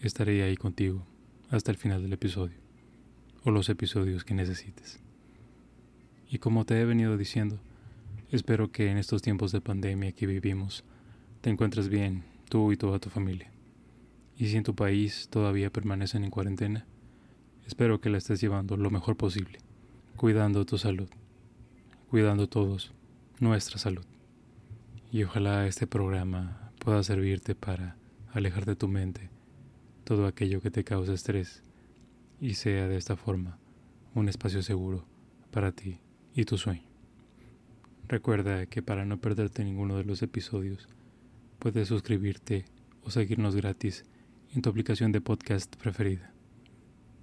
estaré ahí contigo hasta el final del episodio, o los episodios que necesites. Y como te he venido diciendo, espero que en estos tiempos de pandemia que vivimos te encuentres bien, tú y toda tu familia. Y si en tu país todavía permanecen en cuarentena, espero que la estés llevando lo mejor posible, cuidando tu salud, cuidando todos nuestra salud. Y ojalá este programa pueda servirte para alejar de tu mente todo aquello que te causa estrés y sea de esta forma un espacio seguro para ti y tu sueño. Recuerda que para no perderte ninguno de los episodios, puedes suscribirte o seguirnos gratis en tu aplicación de podcast preferida.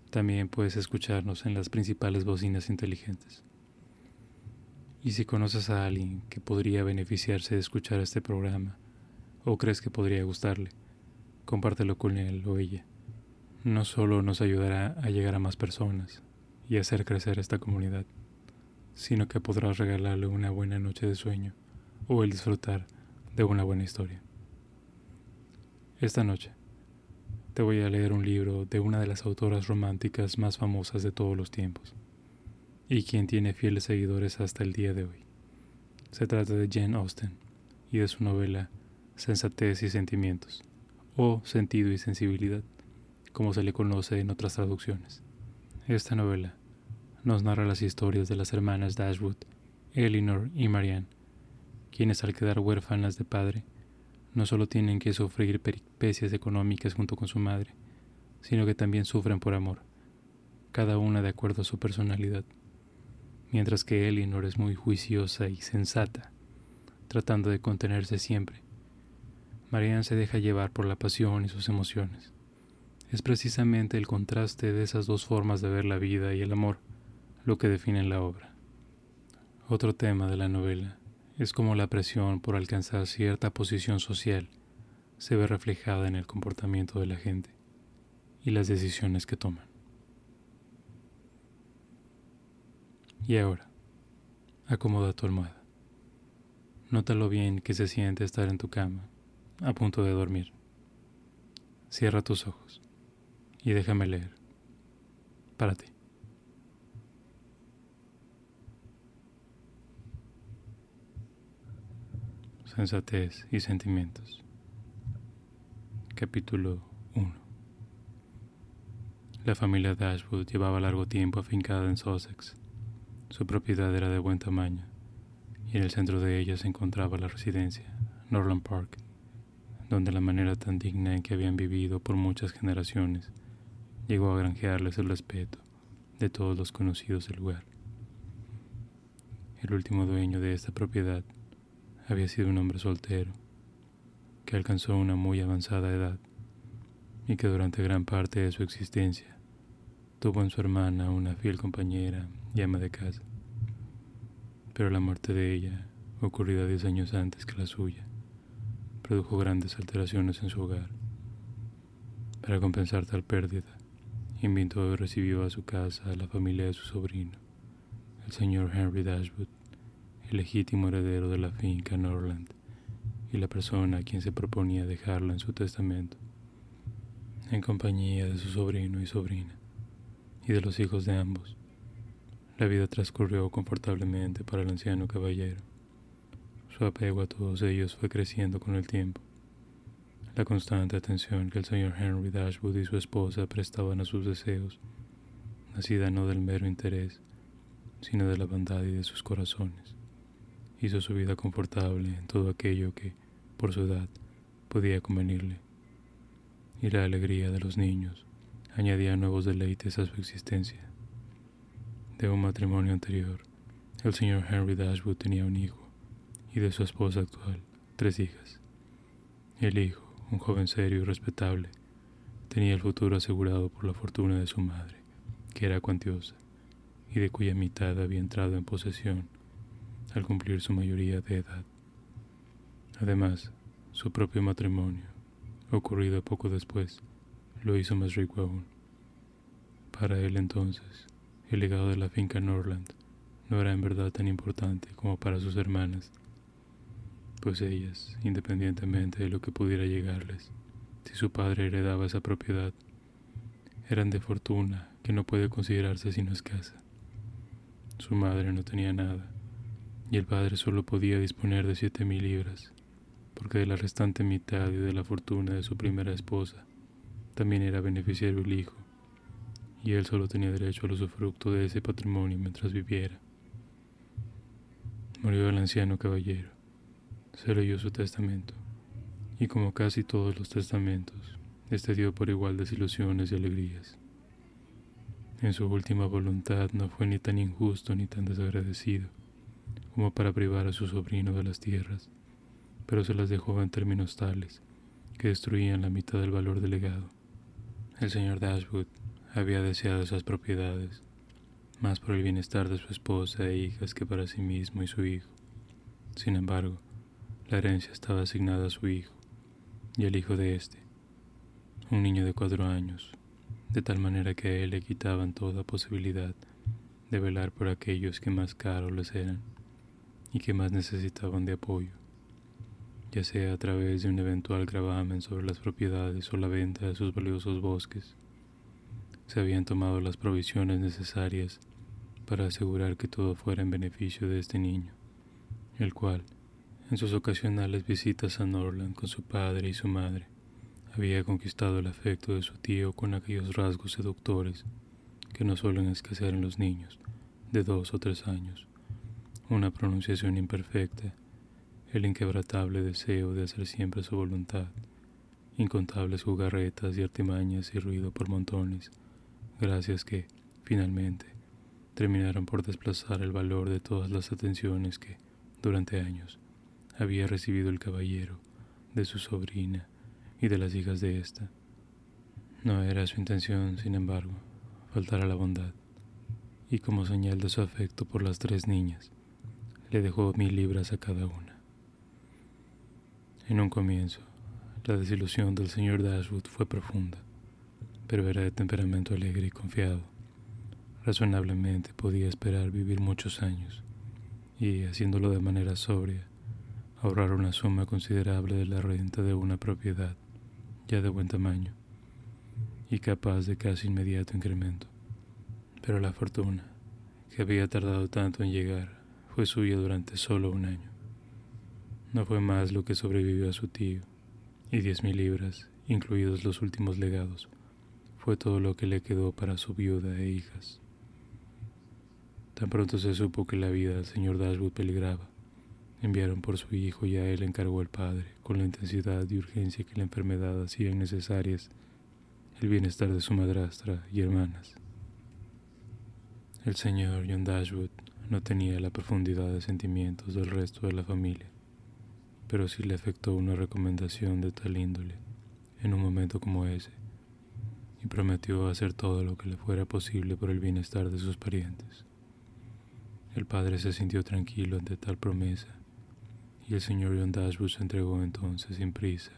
También puedes escucharnos en las principales bocinas inteligentes. Y si conoces a alguien que podría beneficiarse de escuchar este programa o crees que podría gustarle, compártelo con él o ella. No solo nos ayudará a llegar a más personas y hacer crecer esta comunidad, sino que podrás regalarle una buena noche de sueño o el disfrutar de una buena historia. Esta noche te voy a leer un libro de una de las autoras románticas más famosas de todos los tiempos y quien tiene fieles seguidores hasta el día de hoy. Se trata de Jane Austen y de su novela Sensatez y Sentimientos o sentido y sensibilidad, como se le conoce en otras traducciones. Esta novela nos narra las historias de las hermanas Dashwood, Elinor y Marianne, quienes al quedar huérfanas de padre, no solo tienen que sufrir peripecias económicas junto con su madre, sino que también sufren por amor, cada una de acuerdo a su personalidad, mientras que Elinor es muy juiciosa y sensata, tratando de contenerse siempre, Marianne se deja llevar por la pasión y sus emociones. Es precisamente el contraste de esas dos formas de ver la vida y el amor lo que define la obra. Otro tema de la novela es cómo la presión por alcanzar cierta posición social se ve reflejada en el comportamiento de la gente y las decisiones que toman. Y ahora, acomoda tu almohada. Nota lo bien que se siente estar en tu cama a punto de dormir. Cierra tus ojos y déjame leer. Para ti. Sensatez y sentimientos. Capítulo 1. La familia Dashwood llevaba largo tiempo afincada en Sussex. Su propiedad era de buen tamaño y en el centro de ella se encontraba la residencia, Norland Park, donde la manera tan digna en que habían vivido por muchas generaciones llegó a granjearles el respeto de todos los conocidos del lugar. El último dueño de esta propiedad había sido un hombre soltero, que alcanzó una muy avanzada edad y que durante gran parte de su existencia tuvo en su hermana una fiel compañera y ama de casa. Pero la muerte de ella, ocurrida diez años antes que la suya, produjo grandes alteraciones en su hogar. Para compensar tal pérdida, invitó y recibió a su casa a la familia de su sobrino, el señor Henry Dashwood, el legítimo heredero de la finca Norland y la persona a quien se proponía dejarla en su testamento, en compañía de su sobrino y sobrina, y de los hijos de ambos. La vida transcurrió confortablemente para el anciano caballero su apego a todos ellos fue creciendo con el tiempo. La constante atención que el señor Henry Dashwood y su esposa prestaban a sus deseos, nacida no del mero interés, sino de la bondad y de sus corazones, hizo su vida confortable en todo aquello que, por su edad, podía convenirle. Y la alegría de los niños añadía nuevos deleites a su existencia. De un matrimonio anterior, el señor Henry Dashwood tenía un hijo, y de su esposa actual, tres hijas. El hijo, un joven serio y respetable, tenía el futuro asegurado por la fortuna de su madre, que era cuantiosa, y de cuya mitad había entrado en posesión al cumplir su mayoría de edad. Además, su propio matrimonio, ocurrido poco después, lo hizo más rico aún. Para él entonces, el legado de la finca Norland no era en verdad tan importante como para sus hermanas, pues ellas, independientemente de lo que pudiera llegarles, si su padre heredaba esa propiedad, eran de fortuna que no puede considerarse sino escasa. Su madre no tenía nada, y el padre solo podía disponer de siete mil libras, porque de la restante mitad y de la fortuna de su primera esposa también era beneficiario el hijo, y él solo tenía derecho al usufructo de ese patrimonio mientras viviera. Murió el anciano caballero, se leyó su testamento, y como casi todos los testamentos, este dio por igual desilusiones y alegrías. En su última voluntad no fue ni tan injusto ni tan desagradecido como para privar a su sobrino de las tierras, pero se las dejó en términos tales que destruían la mitad del valor del legado. El señor Dashwood había deseado esas propiedades, más por el bienestar de su esposa e hijas que para sí mismo y su hijo. Sin embargo, la herencia estaba asignada a su hijo y al hijo de éste, un niño de cuatro años, de tal manera que a él le quitaban toda posibilidad de velar por aquellos que más caros les eran y que más necesitaban de apoyo, ya sea a través de un eventual gravamen sobre las propiedades o la venta de sus valiosos bosques. Se habían tomado las provisiones necesarias para asegurar que todo fuera en beneficio de este niño, el cual, en sus ocasionales visitas a Norland con su padre y su madre, había conquistado el afecto de su tío con aquellos rasgos seductores que no suelen escasear en los niños de dos o tres años, una pronunciación imperfecta, el inquebrantable deseo de hacer siempre su voluntad, incontables jugarretas y artimañas y ruido por montones, gracias que, finalmente, terminaron por desplazar el valor de todas las atenciones que, durante años, había recibido el caballero de su sobrina y de las hijas de ésta. No era su intención, sin embargo, faltar a la bondad, y como señal de su afecto por las tres niñas, le dejó mil libras a cada una. En un comienzo, la desilusión del señor Dashwood fue profunda pero era de temperamento alegre y confiado. Razonablemente podía esperar vivir muchos años y, haciéndolo de manera sobria, ahorrar una suma considerable de la renta de una propiedad ya de buen tamaño y capaz de casi inmediato incremento. Pero la fortuna, que había tardado tanto en llegar, fue suya durante solo un año. No fue más lo que sobrevivió a su tío, y diez mil libras, incluidos los últimos legados, fue todo lo que le quedó para su viuda e hijas. Tan pronto se supo que la vida del señor Dashwood peligraba, enviaron por su hijo y a él encargó el padre, con la intensidad y urgencia que la enfermedad hacían necesarias, el bienestar de su madrastra y hermanas. El señor John Dashwood no tenía la profundidad de sentimientos del resto de la familia, pero sí le afectó una recomendación de tal índole en un momento como ese y prometió hacer todo lo que le fuera posible por el bienestar de sus parientes. El padre se sintió tranquilo ante tal promesa, y el señor John Dashwood se entregó entonces sin prisa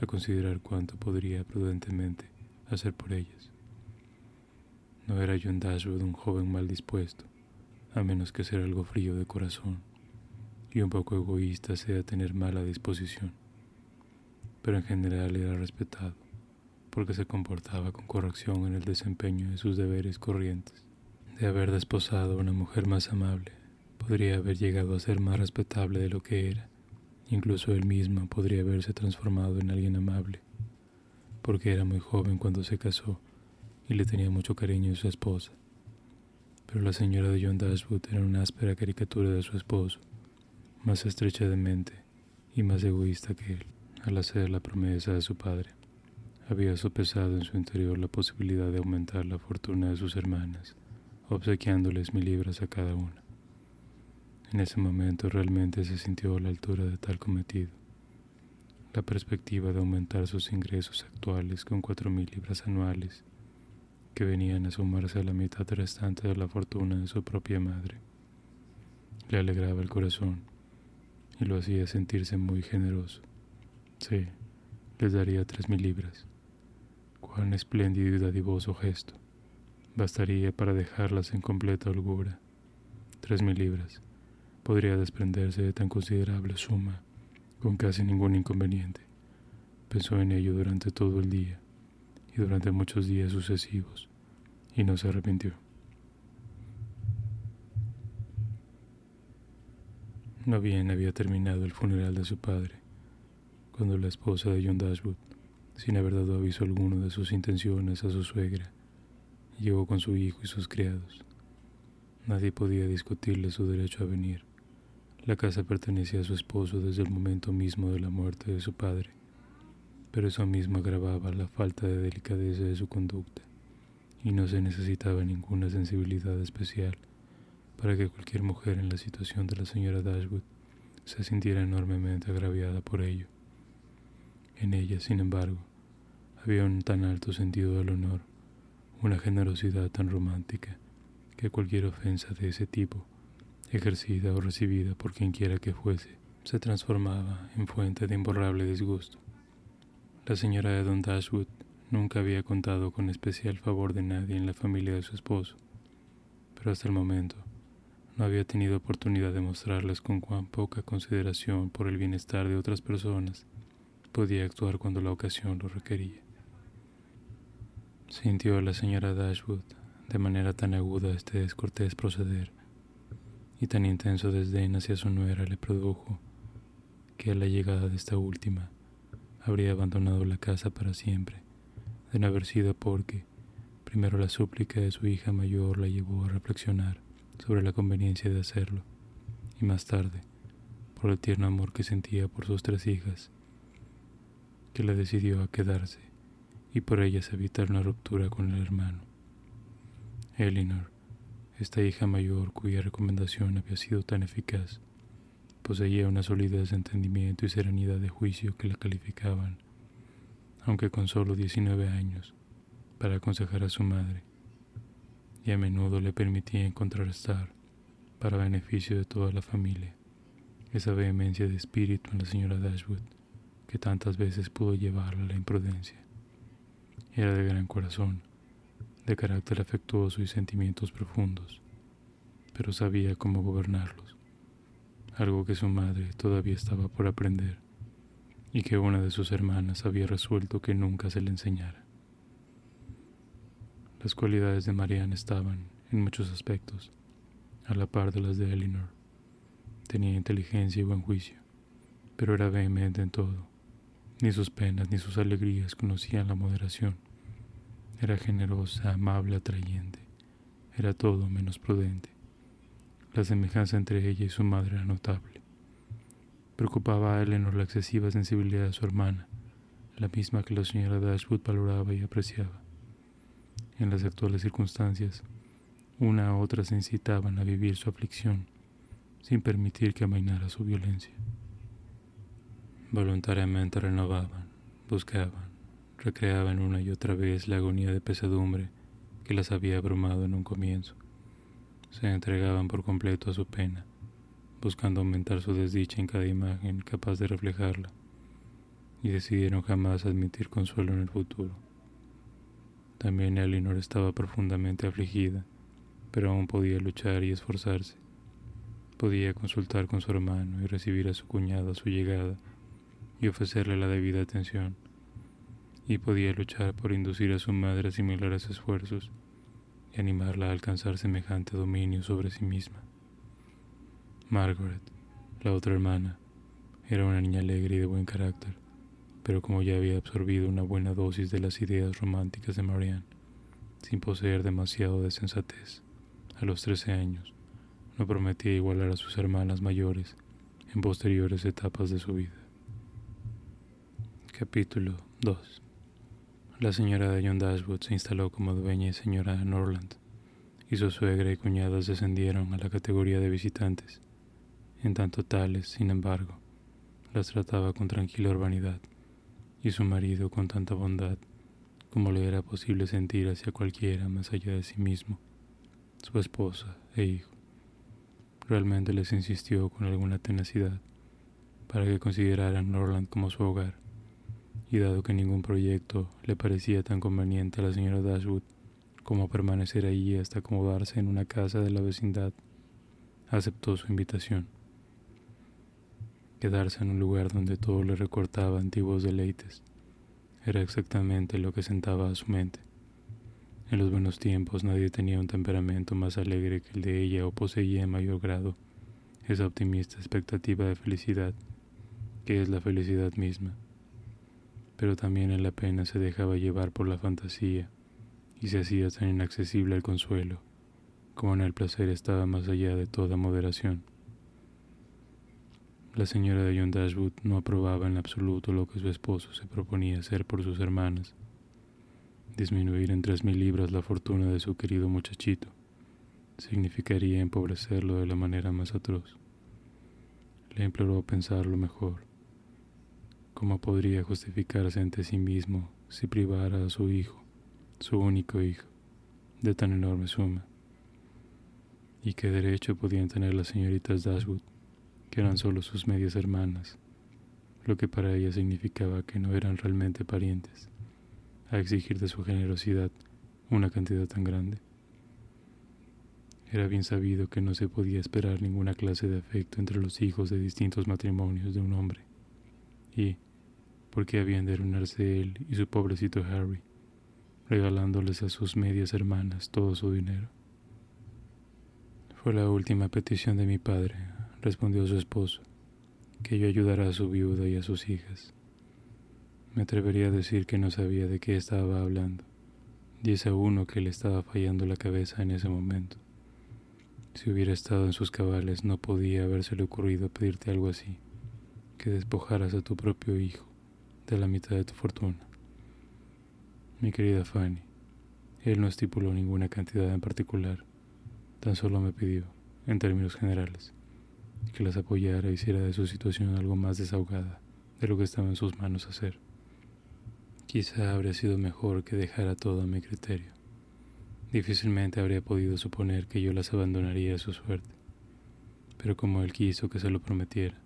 a considerar cuánto podría prudentemente hacer por ellas. No era John Dashwood un joven mal dispuesto, a menos que ser algo frío de corazón y un poco egoísta sea tener mala disposición, pero en general era respetado porque se comportaba con corrección en el desempeño de sus deberes corrientes. De haber desposado a una mujer más amable, podría haber llegado a ser más respetable de lo que era. Incluso él mismo podría haberse transformado en alguien amable, porque era muy joven cuando se casó y le tenía mucho cariño a su esposa. Pero la señora de John Dashwood era una áspera caricatura de su esposo, más estrecha de mente y más egoísta que él, al hacer la promesa de su padre había sopesado en su interior la posibilidad de aumentar la fortuna de sus hermanas, obsequiándoles mil libras a cada una. En ese momento realmente se sintió a la altura de tal cometido. la perspectiva de aumentar sus ingresos actuales con cuatro mil libras anuales, que venían a sumarse a la mitad restante de la fortuna de su propia madre. Le alegraba el corazón y lo hacía sentirse muy generoso. Sí, les daría tres mil libras. Cuán espléndido y dadivoso gesto. Bastaría para dejarlas en completa holgura. Tres mil libras. Podría desprenderse de tan considerable suma con casi ningún inconveniente. Pensó en ello durante todo el día y durante muchos días sucesivos y no se arrepintió. No bien había terminado el funeral de su padre, cuando la esposa de John Dashwood, sin haber dado aviso alguno de sus intenciones a su suegra, llegó con su hijo y sus criados. Nadie podía discutirle su derecho a venir. La casa pertenecía a su esposo desde el momento mismo de la muerte de su padre, pero eso mismo agravaba la falta de delicadeza de su conducta, y no se necesitaba ninguna sensibilidad especial para que cualquier mujer en la situación de la señora Dashwood se sintiera enormemente agraviada por ello. En ella, sin embargo, había un tan alto sentido del honor, una generosidad tan romántica, que cualquier ofensa de ese tipo, ejercida o recibida por quien quiera que fuese, se transformaba en fuente de imborrable disgusto. La señora de Don Dashwood nunca había contado con especial favor de nadie en la familia de su esposo, pero hasta el momento no había tenido oportunidad de mostrarles con cuán poca consideración por el bienestar de otras personas podía actuar cuando la ocasión lo requería. Sintió la señora Dashwood de manera tan aguda este descortés proceder y tan intenso desdén hacia su nuera le produjo que a la llegada de esta última habría abandonado la casa para siempre, de no haber sido porque primero la súplica de su hija mayor la llevó a reflexionar sobre la conveniencia de hacerlo, y más tarde, por el tierno amor que sentía por sus tres hijas, que la decidió a quedarse y por ellas evitar una ruptura con el hermano. Elinor, esta hija mayor cuya recomendación había sido tan eficaz, poseía una solidez de entendimiento y serenidad de juicio que la calificaban, aunque con solo 19 años, para aconsejar a su madre y a menudo le permitía contrarrestar, para beneficio de toda la familia, esa vehemencia de espíritu en la señora Dashwood que tantas veces pudo llevarla a la imprudencia. Era de gran corazón, de carácter afectuoso y sentimientos profundos, pero sabía cómo gobernarlos, algo que su madre todavía estaba por aprender y que una de sus hermanas había resuelto que nunca se le enseñara. Las cualidades de Marianne estaban, en muchos aspectos, a la par de las de Elinor. Tenía inteligencia y buen juicio, pero era vehemente en todo. Ni sus penas ni sus alegrías conocían la moderación. Era generosa, amable, atrayente. Era todo menos prudente. La semejanza entre ella y su madre era notable. Preocupaba a Elinor la excesiva sensibilidad de su hermana, la misma que la señora Dashwood valoraba y apreciaba en las actuales circunstancias, una a otra se incitaban a vivir su aflicción sin permitir que amainara su violencia. Voluntariamente renovaban, buscaban, recreaban una y otra vez la agonía de pesadumbre que las había abrumado en un comienzo. Se entregaban por completo a su pena, buscando aumentar su desdicha en cada imagen capaz de reflejarla, y decidieron jamás admitir consuelo en el futuro. También Elinor estaba profundamente afligida, pero aún podía luchar y esforzarse. Podía consultar con su hermano y recibir a su cuñado a su llegada y ofrecerle la debida atención. Y podía luchar por inducir a su madre a similares esfuerzos y animarla a alcanzar semejante dominio sobre sí misma. Margaret, la otra hermana, era una niña alegre y de buen carácter pero como ya había absorbido una buena dosis de las ideas románticas de Marianne, sin poseer demasiado de sensatez, a los trece años, no prometía igualar a sus hermanas mayores en posteriores etapas de su vida. Capítulo 2 La señora de John Dashwood se instaló como dueña y señora de Norland, y su suegra y cuñadas descendieron a la categoría de visitantes, en tanto tales, sin embargo, las trataba con tranquila urbanidad y su marido con tanta bondad como le era posible sentir hacia cualquiera más allá de sí mismo, su esposa e hijo. Realmente les insistió con alguna tenacidad para que consideraran Norland como su hogar, y dado que ningún proyecto le parecía tan conveniente a la señora Dashwood como permanecer allí hasta acomodarse en una casa de la vecindad, aceptó su invitación. Quedarse en un lugar donde todo le recortaba antiguos deleites era exactamente lo que sentaba a su mente. En los buenos tiempos nadie tenía un temperamento más alegre que el de ella o poseía en mayor grado esa optimista expectativa de felicidad, que es la felicidad misma. Pero también en la pena se dejaba llevar por la fantasía y se hacía tan inaccesible al consuelo, como en el placer estaba más allá de toda moderación. La señora de John Dashwood no aprobaba en absoluto lo que su esposo se proponía hacer por sus hermanas, disminuir en tres mil libras la fortuna de su querido muchachito significaría empobrecerlo de la manera más atroz. Le imploró pensarlo mejor. ¿Cómo podría justificarse ante sí mismo si privara a su hijo, su único hijo, de tan enorme suma? ¿Y qué derecho podían tener las señoritas Dashwood que eran solo sus medias hermanas, lo que para ella significaba que no eran realmente parientes, a exigir de su generosidad una cantidad tan grande. Era bien sabido que no se podía esperar ninguna clase de afecto entre los hijos de distintos matrimonios de un hombre, y, ¿por qué habían de arruinarse él y su pobrecito Harry, regalándoles a sus medias hermanas todo su dinero? Fue la última petición de mi padre, respondió su esposo, que yo ayudara a su viuda y a sus hijas. Me atrevería a decir que no sabía de qué estaba hablando, es a uno que le estaba fallando la cabeza en ese momento. Si hubiera estado en sus cabales no podía habérsele ocurrido pedirte algo así, que despojaras a tu propio hijo de la mitad de tu fortuna. Mi querida Fanny, él no estipuló ninguna cantidad en particular, tan solo me pidió, en términos generales, que las apoyara e hiciera de su situación algo más desahogada de lo que estaba en sus manos hacer. Quizá habría sido mejor que dejara todo a mi criterio. Difícilmente habría podido suponer que yo las abandonaría a su suerte, pero como él quiso que se lo prometiera,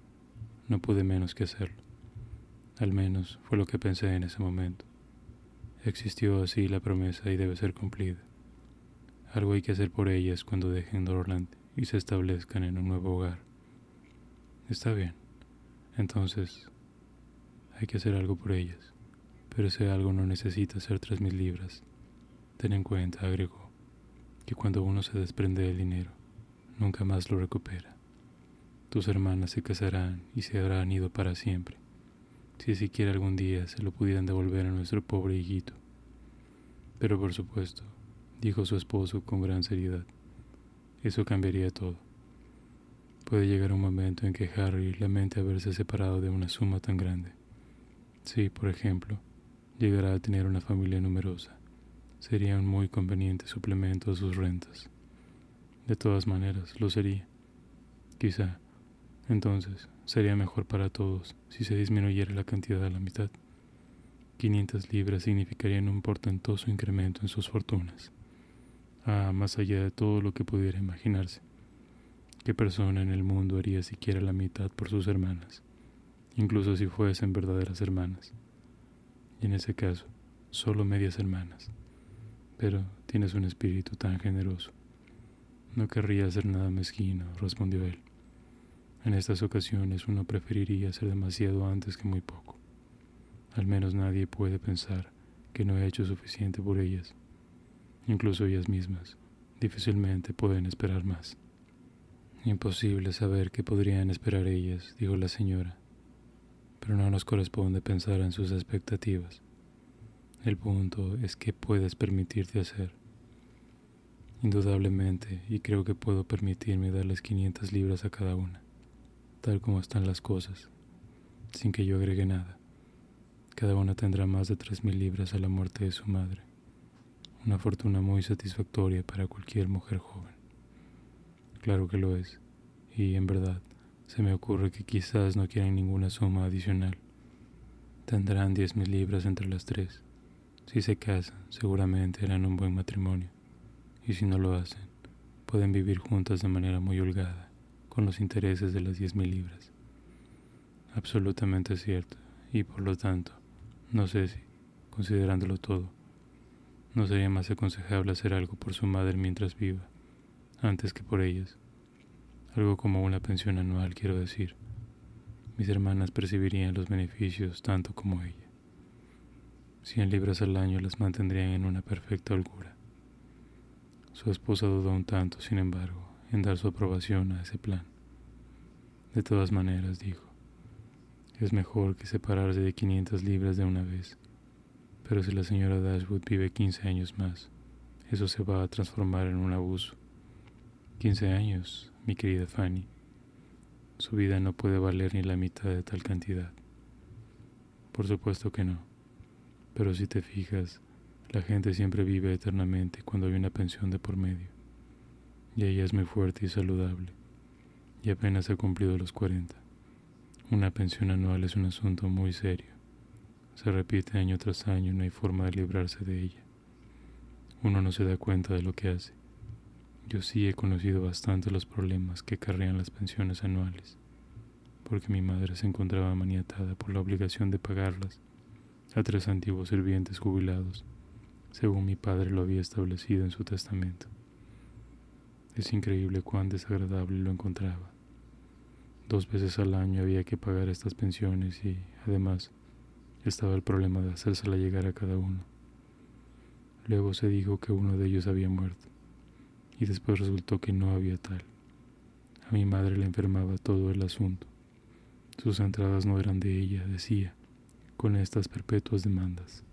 no pude menos que hacerlo. Al menos fue lo que pensé en ese momento. Existió así la promesa y debe ser cumplida. Algo hay que hacer por ellas cuando dejen Dorland y se establezcan en un nuevo hogar. Está bien. Entonces, hay que hacer algo por ellas. Pero ese algo no necesita ser tres mil libras. Ten en cuenta, agregó, que cuando uno se desprende del dinero, nunca más lo recupera. Tus hermanas se casarán y se habrán ido para siempre, si siquiera algún día se lo pudieran devolver a nuestro pobre hijito. Pero por supuesto, dijo su esposo con gran seriedad, eso cambiaría todo. Puede llegar un momento en que Harry lamente haberse separado de una suma tan grande. Si, por ejemplo, llegara a tener una familia numerosa, sería un muy conveniente suplemento a sus rentas. De todas maneras, lo sería. Quizá, entonces, sería mejor para todos si se disminuyera la cantidad a la mitad. 500 libras significarían un portentoso incremento en sus fortunas. Ah, más allá de todo lo que pudiera imaginarse. ¿Qué persona en el mundo haría siquiera la mitad por sus hermanas, incluso si fuesen verdaderas hermanas? Y en ese caso, solo medias hermanas. Pero tienes un espíritu tan generoso. No querría hacer nada mezquino, respondió él. En estas ocasiones uno preferiría hacer demasiado antes que muy poco. Al menos nadie puede pensar que no he hecho suficiente por ellas. Incluso ellas mismas difícilmente pueden esperar más. Imposible saber qué podrían esperar ellas, dijo la señora, pero no nos corresponde pensar en sus expectativas. El punto es qué puedes permitirte hacer. Indudablemente, y creo que puedo permitirme darles 500 libras a cada una, tal como están las cosas, sin que yo agregue nada. Cada una tendrá más de 3.000 libras a la muerte de su madre, una fortuna muy satisfactoria para cualquier mujer joven. Claro que lo es, y en verdad Se me ocurre que quizás no quieren ninguna suma adicional. Tendrán diez mil libras entre las tres. Si se casan, seguramente harán un buen matrimonio. Y si no lo hacen, pueden vivir juntas de manera muy holgada, con los intereses de las diez mil libras. Absolutamente cierto, y por lo tanto, no sé si, considerándolo todo, no sería más aconsejable hacer algo por su madre mientras viva, antes que por ellas. Algo como una pensión anual, quiero decir. Mis hermanas percibirían los beneficios tanto como ella. Cien libras al año las mantendrían en una perfecta holgura. Su esposa dudó un tanto, sin embargo, en dar su aprobación a ese plan. De todas maneras, dijo, es mejor que separarse de 500 libras de una vez pero si la señora Dashwood vive 15 años más, eso se va a transformar en un abuso. 15 años, mi querida Fanny. Su vida no puede valer ni la mitad de tal cantidad. Por supuesto que no. Pero si te fijas, la gente siempre vive eternamente cuando hay una pensión de por medio. Y ella es muy fuerte y saludable. Y apenas ha cumplido los 40. Una pensión anual es un asunto muy serio. Se repite año tras año y no hay forma de librarse de ella. Uno no se da cuenta de lo que hace. Yo sí he conocido bastante los problemas que carrean las pensiones anuales, porque mi madre se encontraba maniatada por la obligación de pagarlas a tres antiguos sirvientes jubilados, según mi padre lo había establecido en su testamento. Es increíble cuán desagradable lo encontraba. Dos veces al año había que pagar estas pensiones y, además, estaba el problema de hacérsela llegar a cada uno. Luego se dijo que uno de ellos había muerto, y después resultó que no había tal. A mi madre le enfermaba todo el asunto. Sus entradas no eran de ella, decía, con estas perpetuas demandas.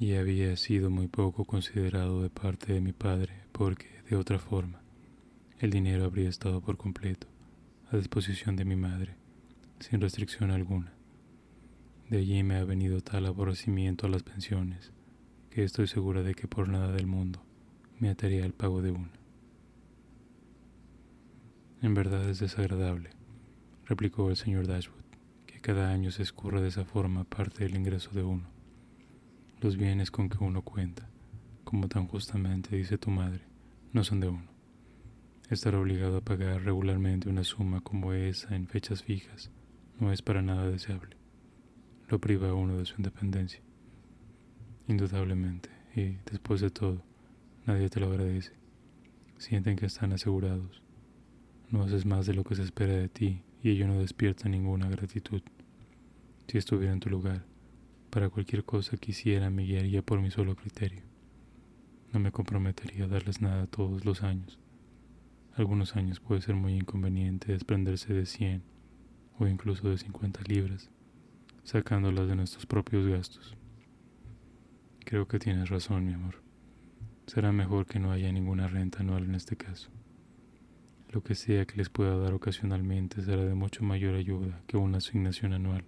Y había sido muy poco considerado de parte de mi padre, porque, de otra forma, el dinero habría estado por completo a disposición de mi madre, sin restricción alguna. De allí me ha venido tal aborrecimiento a las pensiones, que estoy segura de que por nada del mundo me ataría al pago de una. En verdad es desagradable, replicó el señor Dashwood, que cada año se escurra de esa forma parte del ingreso de uno. Los bienes con que uno cuenta, como tan justamente dice tu madre, no son de uno. Estar obligado a pagar regularmente una suma como esa en fechas fijas no es para nada deseable lo priva a uno de su independencia. Indudablemente, y después de todo, nadie te lo agradece. Sienten que están asegurados. No haces más de lo que se espera de ti y ello no despierta ninguna gratitud. Si estuviera en tu lugar, para cualquier cosa que hiciera me guiaría por mi solo criterio. No me comprometería a darles nada todos los años. Algunos años puede ser muy inconveniente desprenderse de 100 o incluso de 50 libras sacándolas de nuestros propios gastos. Creo que tienes razón, mi amor. Será mejor que no haya ninguna renta anual en este caso. Lo que sea que les pueda dar ocasionalmente será de mucho mayor ayuda que una asignación anual,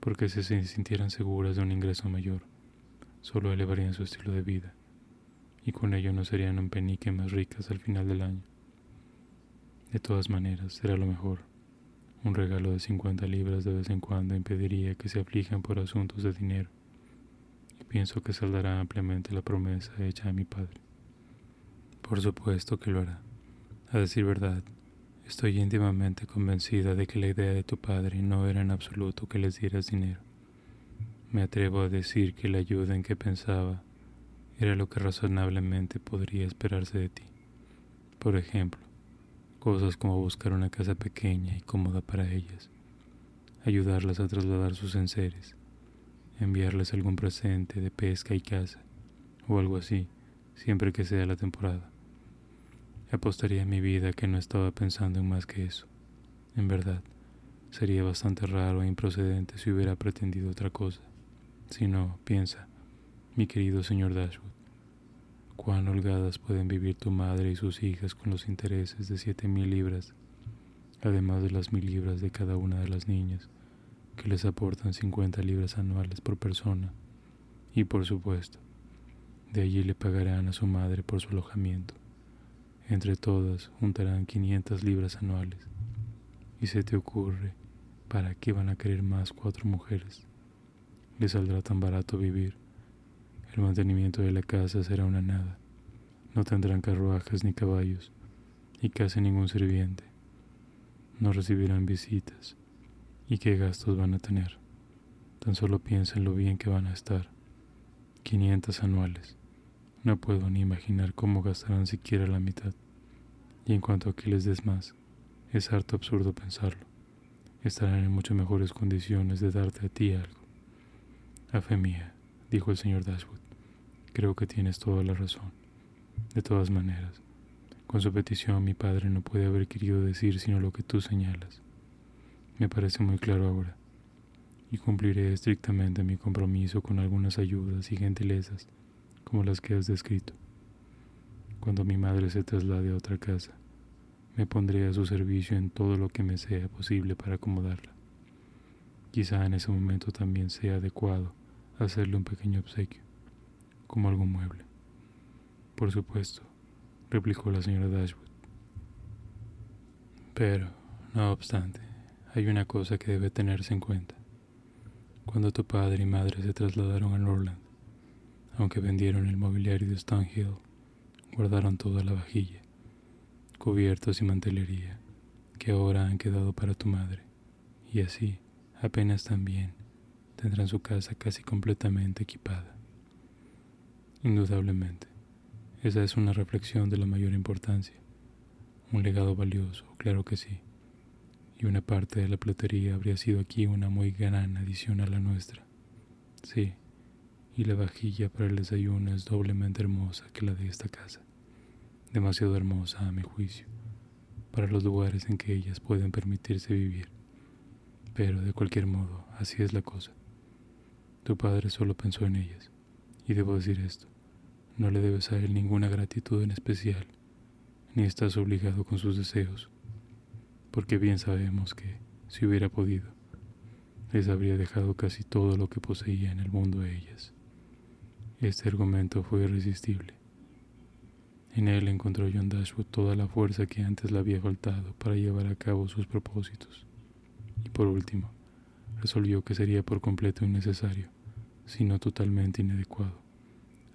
porque si se sintieran seguras de un ingreso mayor, solo elevarían su estilo de vida, y con ello no serían un penique más ricas al final del año. De todas maneras, será lo mejor un regalo de 50 libras de vez en cuando impediría que se aflijan por asuntos de dinero, y pienso que saldará ampliamente la promesa hecha a mi padre. Por supuesto que lo hará. A decir verdad, estoy íntimamente convencida de que la idea de tu padre no era en absoluto que les dieras dinero. Me atrevo a decir que la ayuda en que pensaba era lo que razonablemente podría esperarse de ti. Por ejemplo, cosas como buscar una casa pequeña y cómoda para ellas, ayudarlas a trasladar sus enseres, enviarles algún presente de pesca y caza, o algo así, siempre que sea la temporada. Apostaría mi vida que no estaba pensando en más que eso. En verdad, sería bastante raro e improcedente si hubiera pretendido otra cosa. Si no, piensa, mi querido señor Dashwood, cuán holgadas pueden vivir tu madre y sus hijas con los intereses de siete mil libras, además de las mil libras de cada una de las niñas, que les aportan cincuenta libras anuales por persona, y por supuesto, de allí le pagarán a su madre por su alojamiento. Entre todas juntarán 500 libras anuales. Y se te ocurre, ¿para qué van a querer más cuatro mujeres? Les saldrá tan barato vivir. El mantenimiento de la casa será una nada. No tendrán carruajes ni caballos, y casi ningún sirviente. No recibirán visitas. ¿Y qué gastos van a tener? Tan solo piensen lo bien que van a estar. 500 anuales. No puedo ni imaginar cómo gastarán siquiera la mitad. Y en cuanto a que les des más, es harto absurdo pensarlo. Estarán en mucho mejores condiciones de darte a ti algo. A fe mía, dijo el señor Dashwood, creo que tienes toda la razón. De todas maneras, con su petición mi padre no puede haber querido decir sino lo que tú señalas. Me parece muy claro ahora, y cumpliré estrictamente mi compromiso con algunas ayudas y gentilezas como las que has descrito. Cuando mi madre se traslade a otra casa, me pondré a su servicio en todo lo que me sea posible para acomodarla. Quizá en ese momento también sea adecuado hacerle un pequeño obsequio, como algún mueble. Por supuesto, replicó la señora Dashwood. Pero, no obstante, hay una cosa que debe tenerse en cuenta. Cuando tu padre y madre se trasladaron a Norland, aunque vendieron el mobiliario de Stonehill, guardaron toda la vajilla, cubiertos y mantelería que ahora han quedado para tu madre, y así, apenas también, tendrán su casa casi completamente equipada. Indudablemente, esa es una reflexión de la mayor importancia, un legado valioso, claro que sí, y una parte de la platería habría sido aquí una muy gran adición a la nuestra. Sí, y la vajilla para el desayuno es doblemente hermosa que la de esta casa, demasiado hermosa a mi juicio, para los lugares en que ellas pueden permitirse vivir. Pero de cualquier modo, así es la cosa. Tu padre solo pensó en ellas. Y debo decir esto, no le debes a él ninguna gratitud en especial, ni estás obligado con sus deseos, porque bien sabemos que, si hubiera podido, les habría dejado casi todo lo que poseía en el mundo a ellas. Este argumento fue irresistible. En él encontró John Dashwood toda la fuerza que antes le había faltado para llevar a cabo sus propósitos. Y por último, resolvió que sería por completo innecesario, sino totalmente inadecuado,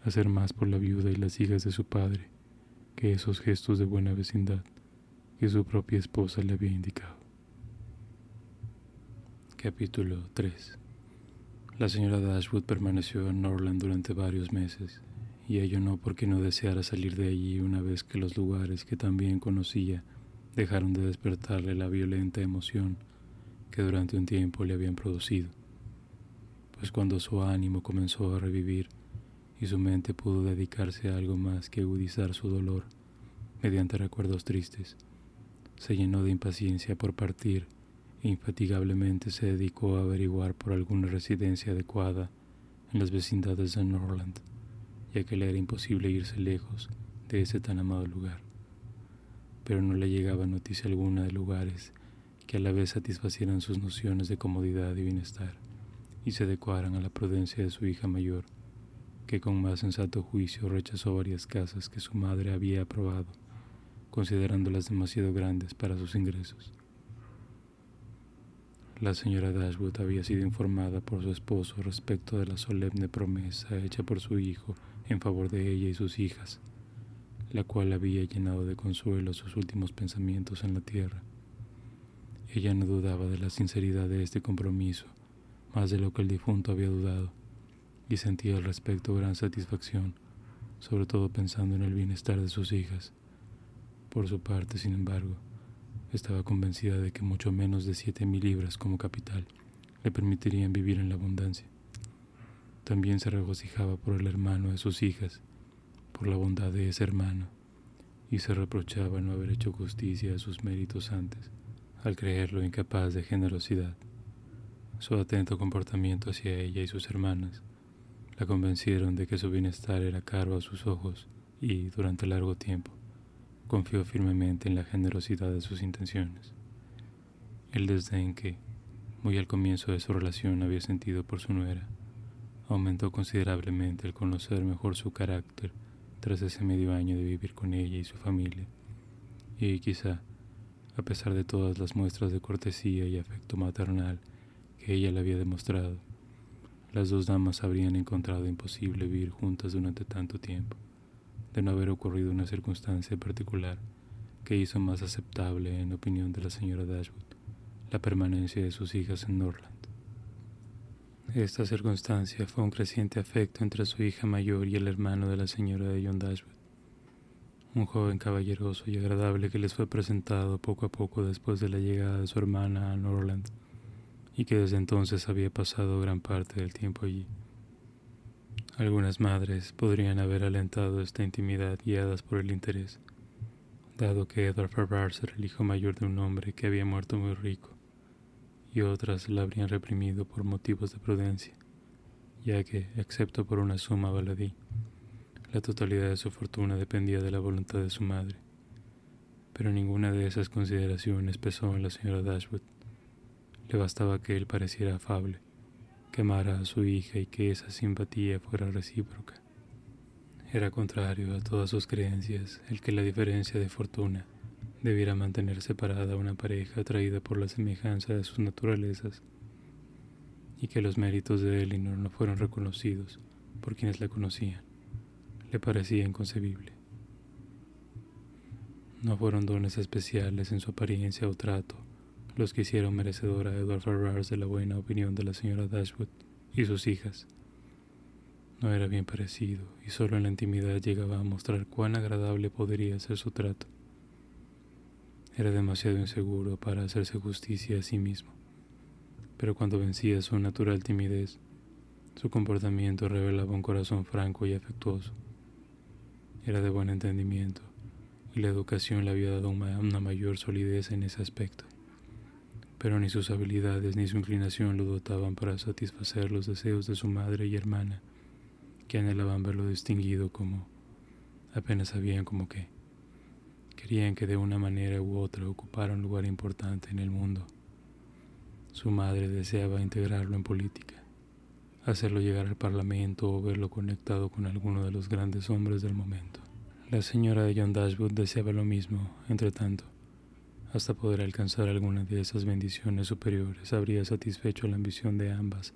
hacer más por la viuda y las hijas de su padre que esos gestos de buena vecindad que su propia esposa le había indicado. Capítulo 3 La señora Dashwood permaneció en Norland durante varios meses, y ello no porque no deseara salir de allí una vez que los lugares que también conocía dejaron de despertarle la violenta emoción que durante un tiempo le habían producido, pues cuando su ánimo comenzó a revivir y su mente pudo dedicarse a algo más que agudizar su dolor mediante recuerdos tristes, se llenó de impaciencia por partir e infatigablemente se dedicó a averiguar por alguna residencia adecuada en las vecindades de Norland, ya que le era imposible irse lejos de ese tan amado lugar. Pero no le llegaba noticia alguna de lugares que a la vez satisfacieran sus nociones de comodidad y bienestar y se adecuaran a la prudencia de su hija mayor, que con más sensato juicio rechazó varias casas que su madre había aprobado, considerándolas demasiado grandes para sus ingresos. La señora Dashwood había sido informada por su esposo respecto de la solemne promesa hecha por su hijo en favor de ella y sus hijas, la cual había llenado de consuelo sus últimos pensamientos en la tierra ella no dudaba de la sinceridad de este compromiso, más de lo que el difunto había dudado, y sentía al respecto gran satisfacción, sobre todo pensando en el bienestar de sus hijas. Por su parte, sin embargo, estaba convencida de que mucho menos de siete mil libras como capital le permitirían vivir en la abundancia. También se regocijaba por el hermano de sus hijas, por la bondad de ese hermano, y se reprochaba no haber hecho justicia a sus méritos antes al creerlo incapaz de generosidad. Su atento comportamiento hacia ella y sus hermanas la convencieron de que su bienestar era caro a sus ojos y, durante largo tiempo, confió firmemente en la generosidad de sus intenciones. El desdén que, muy al comienzo de su relación, había sentido por su nuera, aumentó considerablemente al conocer mejor su carácter tras ese medio año de vivir con ella y su familia y quizá, a pesar de todas las muestras de cortesía y afecto maternal que ella le había demostrado, las dos damas habrían encontrado imposible vivir juntas durante tanto tiempo, de no haber ocurrido una circunstancia particular que hizo más aceptable, en opinión de la señora Dashwood, la permanencia de sus hijas en Norland. Esta circunstancia fue un creciente afecto entre su hija mayor y el hermano de la señora de John Dashwood, un joven caballeroso y agradable que les fue presentado poco a poco después de la llegada de su hermana a Norland y que desde entonces había pasado gran parte del tiempo allí. Algunas madres podrían haber alentado esta intimidad guiadas por el interés, dado que Edward Ferrars era el hijo mayor de un hombre que había muerto muy rico y otras la habrían reprimido por motivos de prudencia, ya que, excepto por una suma baladí, la totalidad de su fortuna dependía de la voluntad de su madre. Pero ninguna de esas consideraciones pesó en la señora Dashwood. Le bastaba que él pareciera afable, que amara a su hija y que esa simpatía fuera recíproca. Era contrario a todas sus creencias el que la diferencia de fortuna debiera mantener separada una pareja atraída por la semejanza de sus naturalezas y que los méritos de Elinor no fueron reconocidos por quienes la conocían, le parecía inconcebible. No fueron dones especiales en su apariencia o trato los que hicieron merecedora a Edward Ferrars de la buena opinión de la señora Dashwood y sus hijas. No era bien parecido y solo en la intimidad llegaba a mostrar cuán agradable podría ser su trato. Era demasiado inseguro para hacerse justicia a sí mismo, pero cuando vencía su natural timidez, su comportamiento revelaba un corazón franco y afectuoso. Era de buen entendimiento y la educación le había dado una, mayor solidez en ese aspecto, pero ni sus habilidades ni su inclinación lo dotaban para satisfacer los deseos de su madre y hermana, que anhelaban verlo distinguido como apenas sabían como qué. Querían que de una manera u otra ocupara un lugar importante en el mundo. Su madre deseaba integrarlo en política, hacerlo llegar al Parlamento o verlo conectado con alguno de los grandes hombres del momento. La señora de John Dashwood deseaba lo mismo, entre tanto. Hasta poder alcanzar alguna de esas bendiciones superiores habría satisfecho la ambición de ambas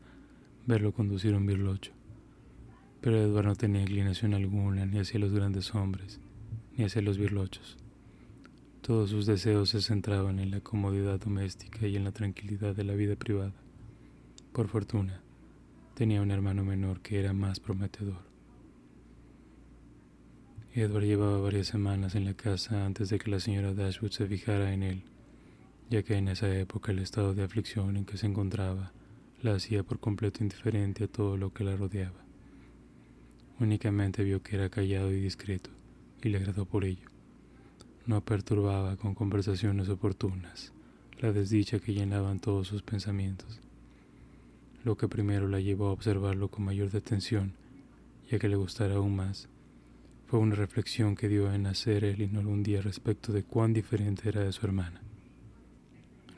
verlo conducir un birlocho. Pero Edward no tenía inclinación alguna ni hacia los grandes hombres, ni hacia los birlochos. Todos sus deseos se centraban en la comodidad doméstica y en la tranquilidad de la vida privada. Por fortuna, tenía un hermano menor que era más prometedor. Edward llevaba varias semanas en la casa antes de que la señora Dashwood se fijara en él, ya que en esa época el estado de aflicción en que se encontraba la hacía por completo indiferente a todo lo que la rodeaba. Únicamente vio que era callado y discreto, y le agradó por ello no perturbaba con conversaciones oportunas la desdicha que llenaban todos sus pensamientos. Lo que primero la llevó a observarlo con mayor detención, ya que le gustara aún más, fue una reflexión que dio en hacer Elinor un día respecto de cuán diferente era de su hermana.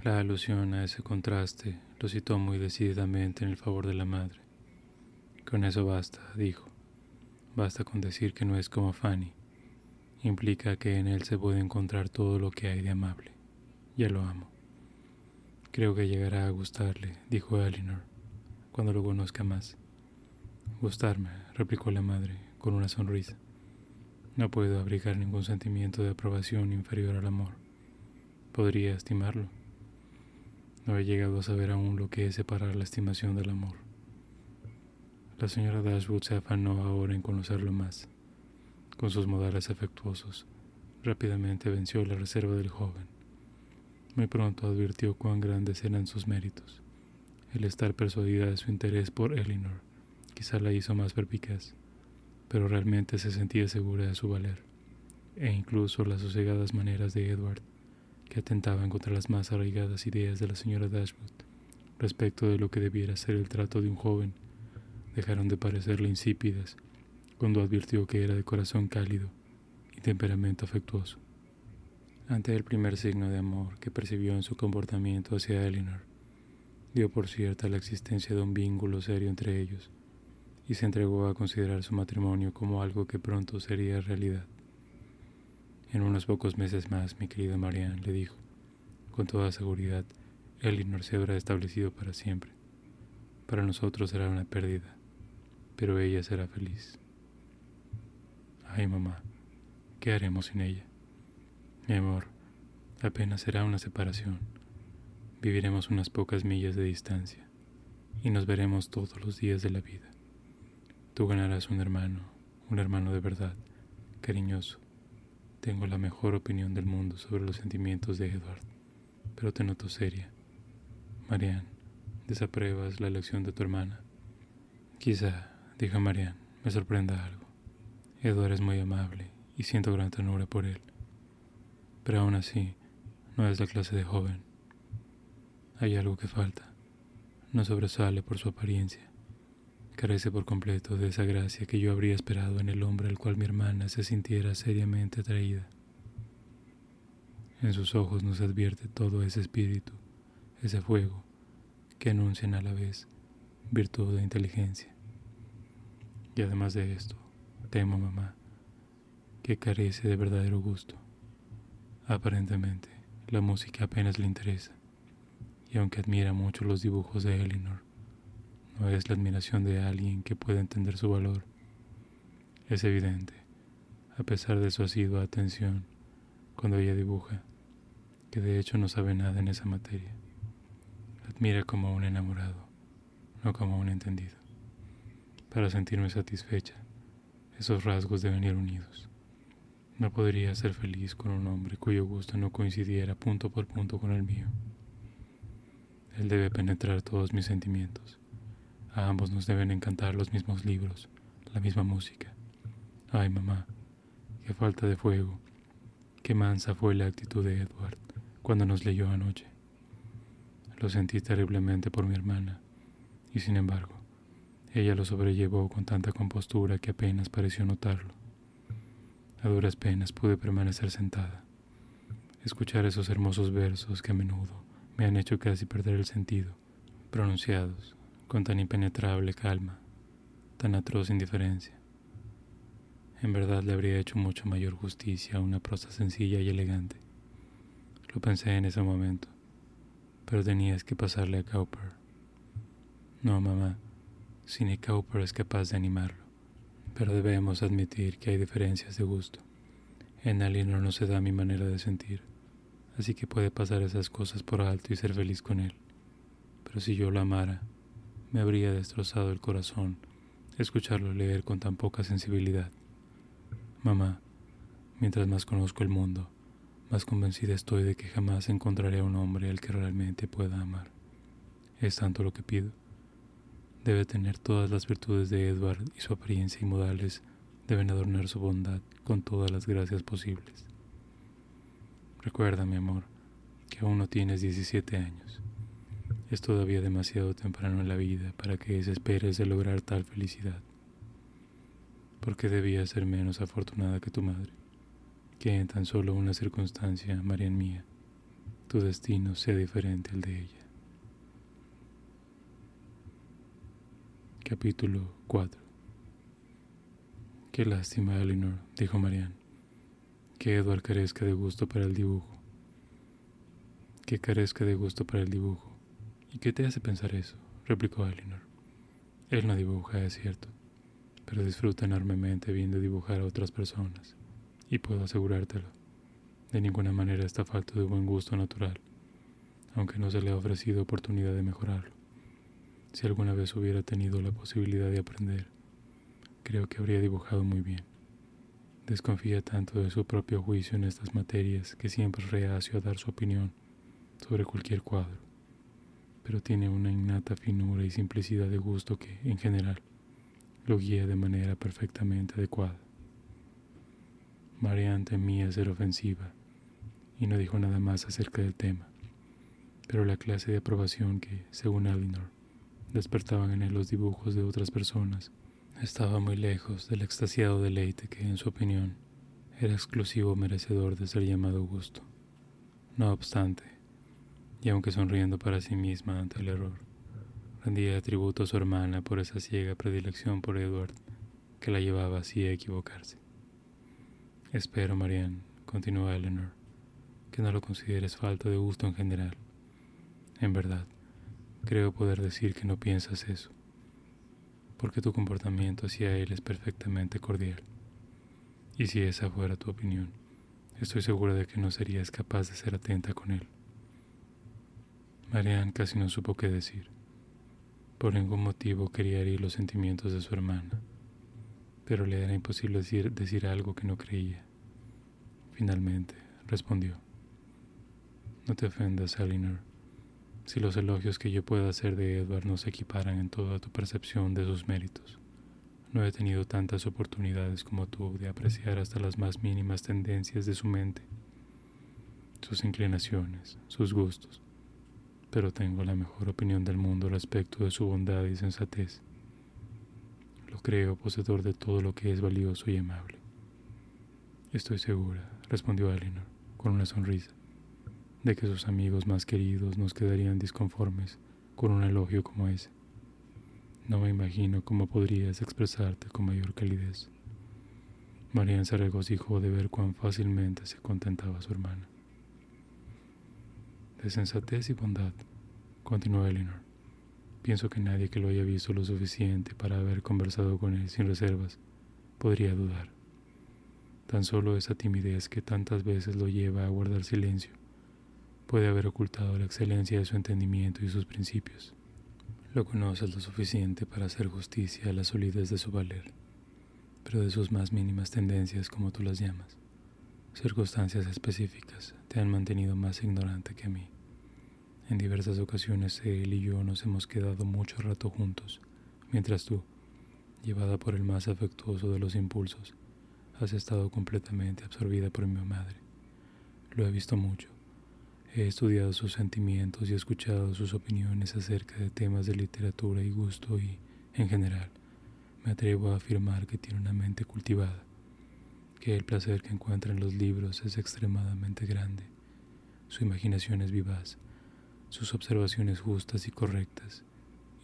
La alusión a ese contraste lo citó muy decididamente en el favor de la madre. Con eso basta, dijo. Basta con decir que no es como Fanny implica que en él se puede encontrar todo lo que hay de amable. Ya lo amo. Creo que llegará a gustarle, dijo Elinor, cuando lo conozca más. Gustarme, replicó la madre, con una sonrisa. No puedo abrigar ningún sentimiento de aprobación inferior al amor. Podría estimarlo. No he llegado a saber aún lo que es separar la estimación del amor. La señora Dashwood se afanó ahora en conocerlo más con sus modales afectuosos, rápidamente venció la reserva del joven. Muy pronto advirtió cuán grandes eran sus méritos. El estar persuadida de su interés por Elinor quizá la hizo más perpicaz, pero realmente se sentía segura de su valer, e incluso las sosegadas maneras de Edward, que atentaban contra las más arraigadas ideas de la señora Dashwood respecto de lo que debiera ser el trato de un joven, dejaron de parecerle insípidas cuando advirtió que era de corazón cálido y temperamento afectuoso. Ante el primer signo de amor que percibió en su comportamiento hacia Eleanor, dio por cierta la existencia de un vínculo serio entre ellos y se entregó a considerar su matrimonio como algo que pronto sería realidad. En unos pocos meses más, mi querida Marianne le dijo, con toda seguridad, Elinor se habrá establecido para siempre. Para nosotros será una pérdida, pero ella será feliz. Ay, mamá, ¿qué haremos sin ella? Mi amor, apenas será una separación. Viviremos unas pocas millas de distancia y nos veremos todos los días de la vida. Tú ganarás un hermano, un hermano de verdad, cariñoso. Tengo la mejor opinión del mundo sobre los sentimientos de Edward, pero te noto seria. Marianne, ¿desapruebas la elección de tu hermana? Quizá, dijo Marianne, me sorprenda algo. Edward es muy amable y siento gran ternura por él. Pero aún así, no es la clase de joven. Hay algo que falta. No sobresale por su apariencia. Carece por completo de esa gracia que yo habría esperado en el hombre al cual mi hermana se sintiera seriamente atraída. En sus ojos nos advierte todo ese espíritu, ese fuego, que anuncian a la vez virtud e inteligencia. Y además de esto, temo, mamá, que carece de verdadero gusto. Aparentemente, la música apenas le interesa, y aunque admira mucho los dibujos de Elinor, no es la admiración de alguien que pueda entender su valor. Es evidente, a pesar de su asidua atención, cuando ella dibuja, que de hecho no sabe nada en esa materia. Admira como un enamorado, no como un entendido. Para sentirme satisfecha, esos rasgos deben ir unidos. No podría ser feliz con un hombre cuyo gusto no coincidiera punto por punto con el mío. Él debe penetrar todos mis sentimientos. A ambos nos deben encantar los mismos libros, la misma música. Ay, mamá, qué falta de fuego. Qué mansa fue la actitud de Edward cuando nos leyó anoche. Lo sentí terriblemente por mi hermana, y sin embargo, ella lo sobrellevó con tanta compostura que apenas pareció notarlo. A duras penas pude permanecer sentada, escuchar esos hermosos versos que a menudo me han hecho casi perder el sentido, pronunciados con tan impenetrable calma, tan atroz indiferencia. En verdad le habría hecho mucho mayor justicia a una prosa sencilla y elegante. Lo pensé en ese momento, pero tenías que pasarle a Cowper. No, mamá, si ni Cowper es capaz de animarlo, pero debemos admitir que hay diferencias de gusto. En Alinor no se da mi manera de sentir, así que puede pasar esas cosas por alto y ser feliz con él. Pero si yo lo amara, me habría destrozado el corazón escucharlo leer con tan poca sensibilidad. Mamá, mientras más conozco el mundo, más convencida estoy de que jamás encontraré a un hombre al que realmente pueda amar. Es tanto lo que pido. Debe tener todas las virtudes de Edward y su apariencia y modales deben adornar su bondad con todas las gracias posibles. Recuerda, mi amor, que aún no tienes 17 años. Es todavía demasiado temprano en la vida para que desesperes de lograr tal felicidad. Porque debía ser menos afortunada que tu madre que en tan solo una circunstancia, Marian mía, tu destino sea diferente al de ella. Capítulo 4 Qué lástima, Eleanor, dijo Marian, que Edward carezca de gusto para el dibujo. Que carezca de gusto para el dibujo. ¿Y qué te hace pensar eso? replicó Eleanor. Él no dibuja, es cierto, pero disfruta enormemente viendo dibujar a otras personas y puedo asegurártelo. De ninguna manera está falto de buen gusto natural, aunque no se le ha ofrecido oportunidad de mejorarlo. Si alguna vez hubiera tenido la posibilidad de aprender, creo que habría dibujado muy bien. Desconfía tanto de su propio juicio en estas materias que siempre reacio a dar su opinión sobre cualquier cuadro, pero tiene una innata finura y simplicidad de gusto que, en general, lo guía de manera perfectamente adecuada. Marianne temía ser ofensiva y no dijo nada más acerca del tema, pero la clase de aprobación que, según Elinor, despertaban en él los dibujos de otras personas estaba muy lejos del extasiado deleite que, en su opinión, era exclusivo merecedor de ser llamado gusto. No obstante, y aunque sonriendo para sí misma ante el error, rendía tributo a su hermana por esa ciega predilección por Edward que la llevaba así a equivocarse. Espero, Marianne, continuó Eleanor, que no lo consideres falta de gusto en general. En verdad, creo poder decir que no piensas eso, porque tu comportamiento hacia él es perfectamente cordial. Y si esa fuera tu opinión, estoy segura de que no serías capaz de ser atenta con él. Marianne casi no supo qué decir. Por ningún motivo quería herir los sentimientos de su hermana, pero le era imposible decir, decir algo que no creía. Finalmente, respondió. No te ofendas, Elinor. Si los elogios que yo pueda hacer de Edward no se equiparan en toda tu percepción de sus méritos. No he tenido tantas oportunidades como tú de apreciar hasta las más mínimas tendencias de su mente, sus inclinaciones, sus gustos, pero tengo la mejor opinión del mundo respecto de su bondad y sensatez. Lo creo poseedor de todo lo que es valioso y amable. Estoy segura, respondió Eleanor con una sonrisa, de que sus amigos más queridos nos quedarían disconformes con un elogio como ese. No me imagino cómo podrías expresarte con mayor calidez. Marian se regocijó de ver cuán fácilmente se contentaba su hermana. De sensatez y bondad, continuó Eleanor. Pienso que nadie que lo haya visto lo suficiente para haber conversado con él sin reservas podría dudar. Tan solo esa timidez que tantas veces lo lleva a guardar silencio puede haber ocultado la excelencia de su entendimiento y sus principios. Lo conoces lo suficiente para hacer justicia a la solidez de su valer, pero de sus más mínimas tendencias, como tú las llamas, circunstancias específicas, te han mantenido más ignorante que a mí. En diversas ocasiones él y yo nos hemos quedado mucho rato juntos, mientras tú, llevada por el más afectuoso de los impulsos, has estado completamente absorbida por mi madre. Lo he visto mucho, He estudiado sus sentimientos y he escuchado sus opiniones acerca de temas de literatura y gusto y, en general, me atrevo a afirmar que tiene una mente cultivada, que el placer que encuentra en los libros es extremadamente grande, su imaginación es vivaz, sus observaciones justas y correctas,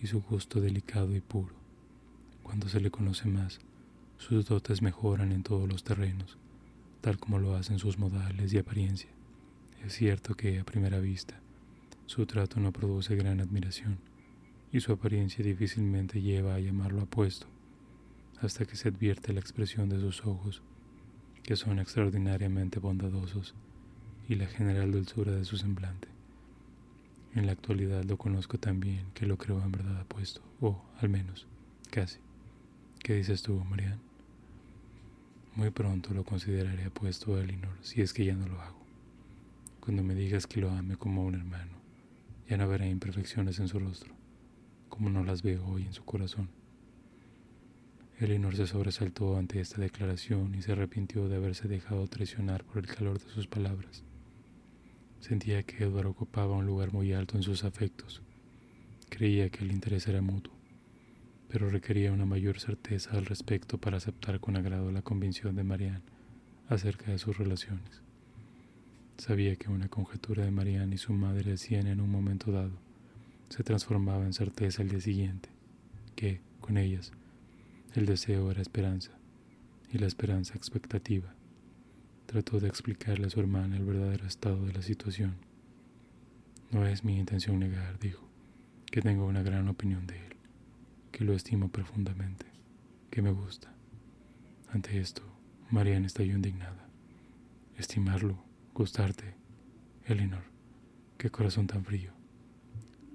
y su gusto delicado y puro. Cuando se le conoce más, sus dotes mejoran en todos los terrenos, tal como lo hacen sus modales y apariencia. Es cierto que a primera vista su trato no produce gran admiración y su apariencia difícilmente lleva a llamarlo apuesto hasta que se advierte la expresión de sus ojos, que son extraordinariamente bondadosos, y la general dulzura de su semblante. En la actualidad lo conozco tan bien que lo creo en verdad apuesto, o al menos, casi. ¿Qué dices tú, Marian? Muy pronto lo consideraré apuesto a Elinor, si es que ya no lo hago. Cuando me digas que lo ame como a un hermano, ya no veré imperfecciones en su rostro, como no las veo hoy en su corazón. Elinor se sobresaltó ante esta declaración y se arrepintió de haberse dejado traicionar por el calor de sus palabras. Sentía que Edward ocupaba un lugar muy alto en sus afectos. Creía que el interés era mutuo, pero requería una mayor certeza al respecto para aceptar con agrado la convicción de Marianne acerca de sus relaciones. Sabía que una conjetura de Marianne y su madre hacían en un momento dado se transformaba en certeza el día siguiente, que, con ellas, el deseo era esperanza y la esperanza expectativa. Trató de explicarle a su hermana el verdadero estado de la situación. No es mi intención negar, dijo, que tengo una gran opinión de él, que lo estimo profundamente, que me gusta. Ante esto, Marianne estalló indignada. Estimarlo Gustarte, Elinor, qué corazón tan frío.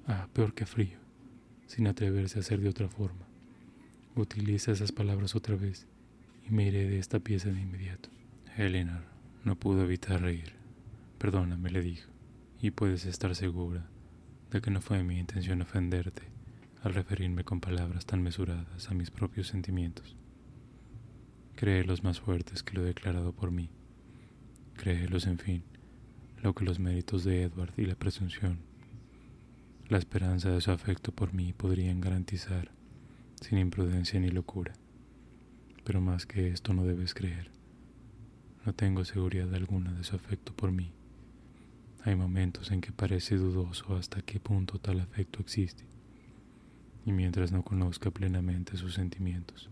Ah, peor que frío, sin atreverse a hacer de otra forma. Utiliza esas palabras otra vez y me iré de esta pieza de inmediato. Elinor no pudo evitar reír. Perdóname, le dijo, y puedes estar segura de que no fue mi intención ofenderte al referirme con palabras tan mesuradas a mis propios sentimientos. los más fuertes que lo declarado por mí Créelos, en fin, lo que los méritos de Edward y la presunción, la esperanza de su afecto por mí podrían garantizar, sin imprudencia ni locura. Pero más que esto no debes creer. No tengo seguridad alguna de su afecto por mí. Hay momentos en que parece dudoso hasta qué punto tal afecto existe. Y mientras no conozca plenamente sus sentimientos,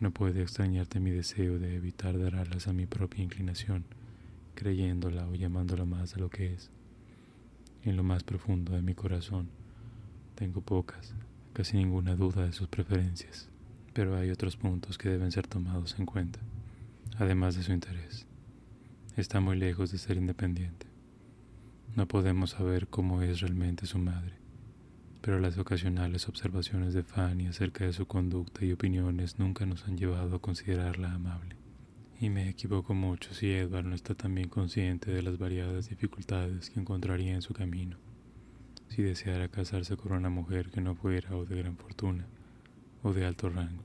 no puede extrañarte mi deseo de evitar dar alas a mi propia inclinación creyéndola o llamándola más de lo que es. En lo más profundo de mi corazón tengo pocas, casi ninguna duda de sus preferencias, pero hay otros puntos que deben ser tomados en cuenta, además de su interés. Está muy lejos de ser independiente. No podemos saber cómo es realmente su madre, pero las ocasionales observaciones de Fanny acerca de su conducta y opiniones nunca nos han llevado a considerarla amable. Y me equivoco mucho si Edward no está también consciente de las variadas dificultades que encontraría en su camino, si deseara casarse con una mujer que no fuera o de gran fortuna o de alto rango.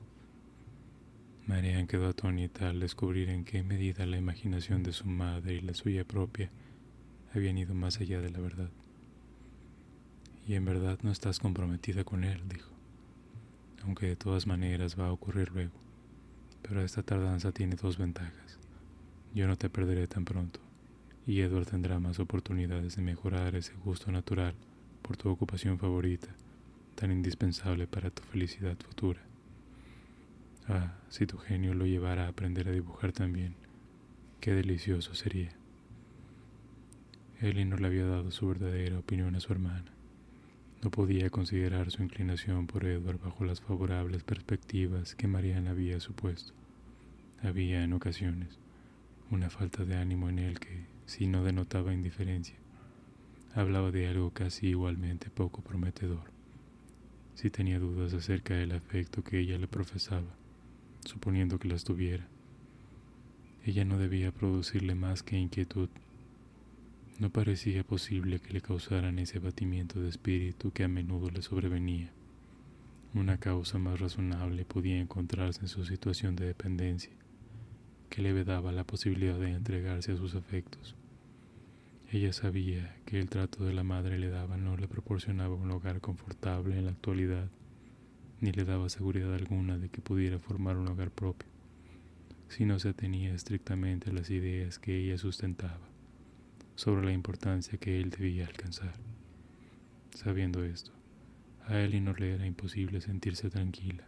Marianne quedó atónita al descubrir en qué medida la imaginación de su madre y la suya propia habían ido más allá de la verdad. Y en verdad no estás comprometida con él, dijo, aunque de todas maneras va a ocurrir luego. Pero esta tardanza tiene dos ventajas. Yo no te perderé tan pronto, y Edward tendrá más oportunidades de mejorar ese gusto natural por tu ocupación favorita, tan indispensable para tu felicidad futura. Ah, si tu genio lo llevara a aprender a dibujar también, qué delicioso sería. Ellie no le había dado su verdadera opinión a su hermana. No podía considerar su inclinación por Edward bajo las favorables perspectivas que Mariana había supuesto. Había, en ocasiones, una falta de ánimo en él que, si no denotaba indiferencia, hablaba de algo casi igualmente poco prometedor. Si tenía dudas acerca del afecto que ella le profesaba, suponiendo que las tuviera, ella no debía producirle más que inquietud no parecía posible que le causaran ese abatimiento de espíritu que a menudo le sobrevenía. Una causa más razonable podía encontrarse en su situación de dependencia, que le vedaba la posibilidad de entregarse a sus afectos. Ella sabía que el trato de la madre le daba no le proporcionaba un hogar confortable en la actualidad, ni le daba seguridad alguna de que pudiera formar un hogar propio, si no se atenía estrictamente a las ideas que ella sustentaba sobre la importancia que él debía alcanzar. Sabiendo esto, a Elinor le era imposible sentirse tranquila.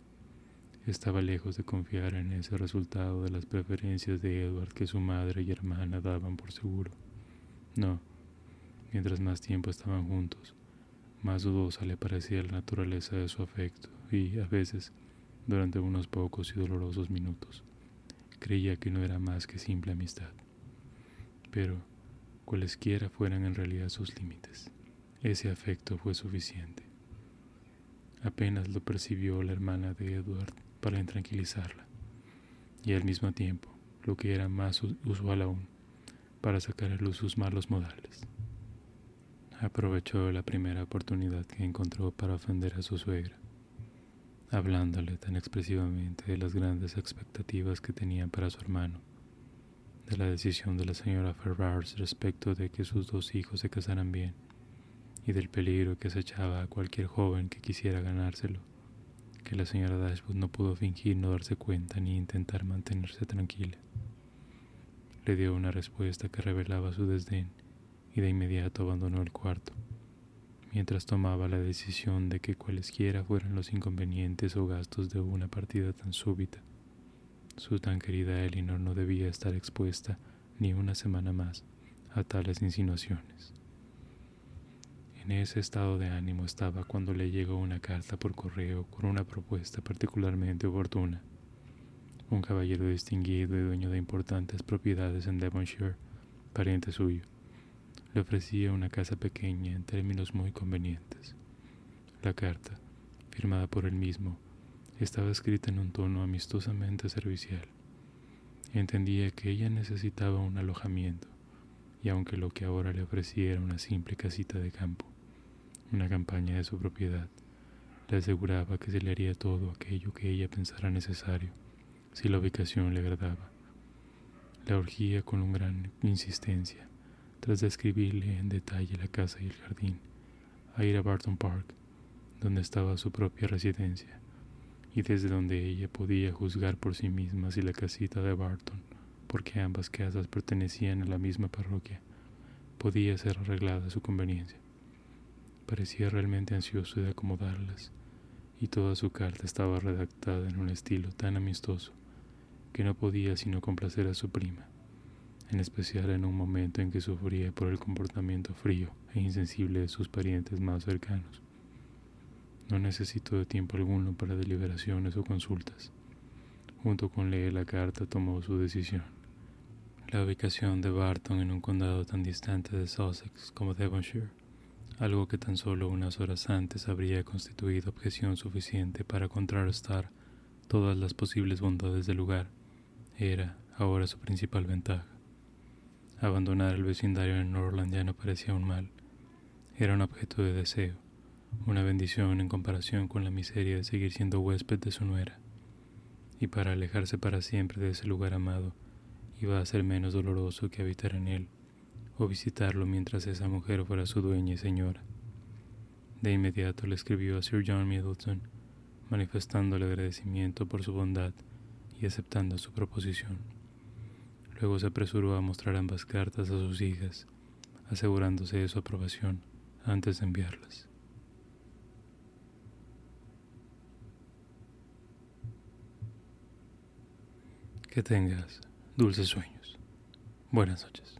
Estaba lejos de confiar en ese resultado de las preferencias de Edward que su madre y hermana daban por seguro. No, mientras más tiempo estaban juntos, más dudosa le parecía la naturaleza de su afecto y, a veces, durante unos pocos y dolorosos minutos, creía que no era más que simple amistad. Pero, cualesquiera fueran en realidad sus límites. Ese afecto fue suficiente. Apenas lo percibió la hermana de Edward para intranquilizarla, y al mismo tiempo, lo que era más usual aún, para sacar a luz sus malos modales. Aprovechó la primera oportunidad que encontró para ofender a su suegra, hablándole tan expresivamente de las grandes expectativas que tenían para su hermano de la decisión de la señora Ferrars respecto de que sus dos hijos se casaran bien y del peligro que acechaba a cualquier joven que quisiera ganárselo, que la señora Dashwood no pudo fingir no darse cuenta ni intentar mantenerse tranquila. Le dio una respuesta que revelaba su desdén y de inmediato abandonó el cuarto, mientras tomaba la decisión de que cualesquiera fueran los inconvenientes o gastos de una partida tan súbita su tan querida Elinor no debía estar expuesta ni una semana más a tales insinuaciones. En ese estado de ánimo estaba cuando le llegó una carta por correo con una propuesta particularmente oportuna. Un caballero distinguido y dueño de importantes propiedades en Devonshire, pariente suyo, le ofrecía una casa pequeña en términos muy convenientes. La carta, firmada por él mismo, estaba escrita en un tono amistosamente servicial. Entendía que ella necesitaba un alojamiento, y aunque lo que ahora le ofrecía era una simple casita de campo, una campaña de su propiedad, le aseguraba que se le haría todo aquello que ella pensara necesario, si la ubicación le agradaba. La urgía con una gran insistencia, tras describirle en detalle la casa y el jardín, a ir a Barton Park, donde estaba su propia residencia y desde donde ella podía juzgar por sí misma si la casita de Barton, porque ambas casas pertenecían a la misma parroquia, podía ser arreglada a su conveniencia. Parecía realmente ansioso de acomodarlas, y toda su carta estaba redactada en un estilo tan amistoso que no podía sino complacer a su prima, en especial en un momento en que sufría por el comportamiento frío e insensible de sus parientes más cercanos. No necesitó de tiempo alguno para deliberaciones o consultas. Junto con leer la carta tomó su decisión. La ubicación de Barton en un condado tan distante de Sussex como Devonshire, algo que tan solo unas horas antes habría constituido objeción suficiente para contrarrestar todas las posibles bondades del lugar, era ahora su principal ventaja. Abandonar el vecindario en Norland ya no parecía un mal, era un objeto de deseo, una bendición en comparación con la miseria de seguir siendo huésped de su nuera. Y para alejarse para siempre de ese lugar amado, iba a ser menos doloroso que habitar en él o visitarlo mientras esa mujer fuera su dueña y señora. De inmediato le escribió a Sir John Middleton, manifestándole agradecimiento por su bondad y aceptando su proposición. Luego se apresuró a mostrar ambas cartas a sus hijas, asegurándose de su aprobación antes de enviarlas. Que tengas dulces sueños. Buenas noches.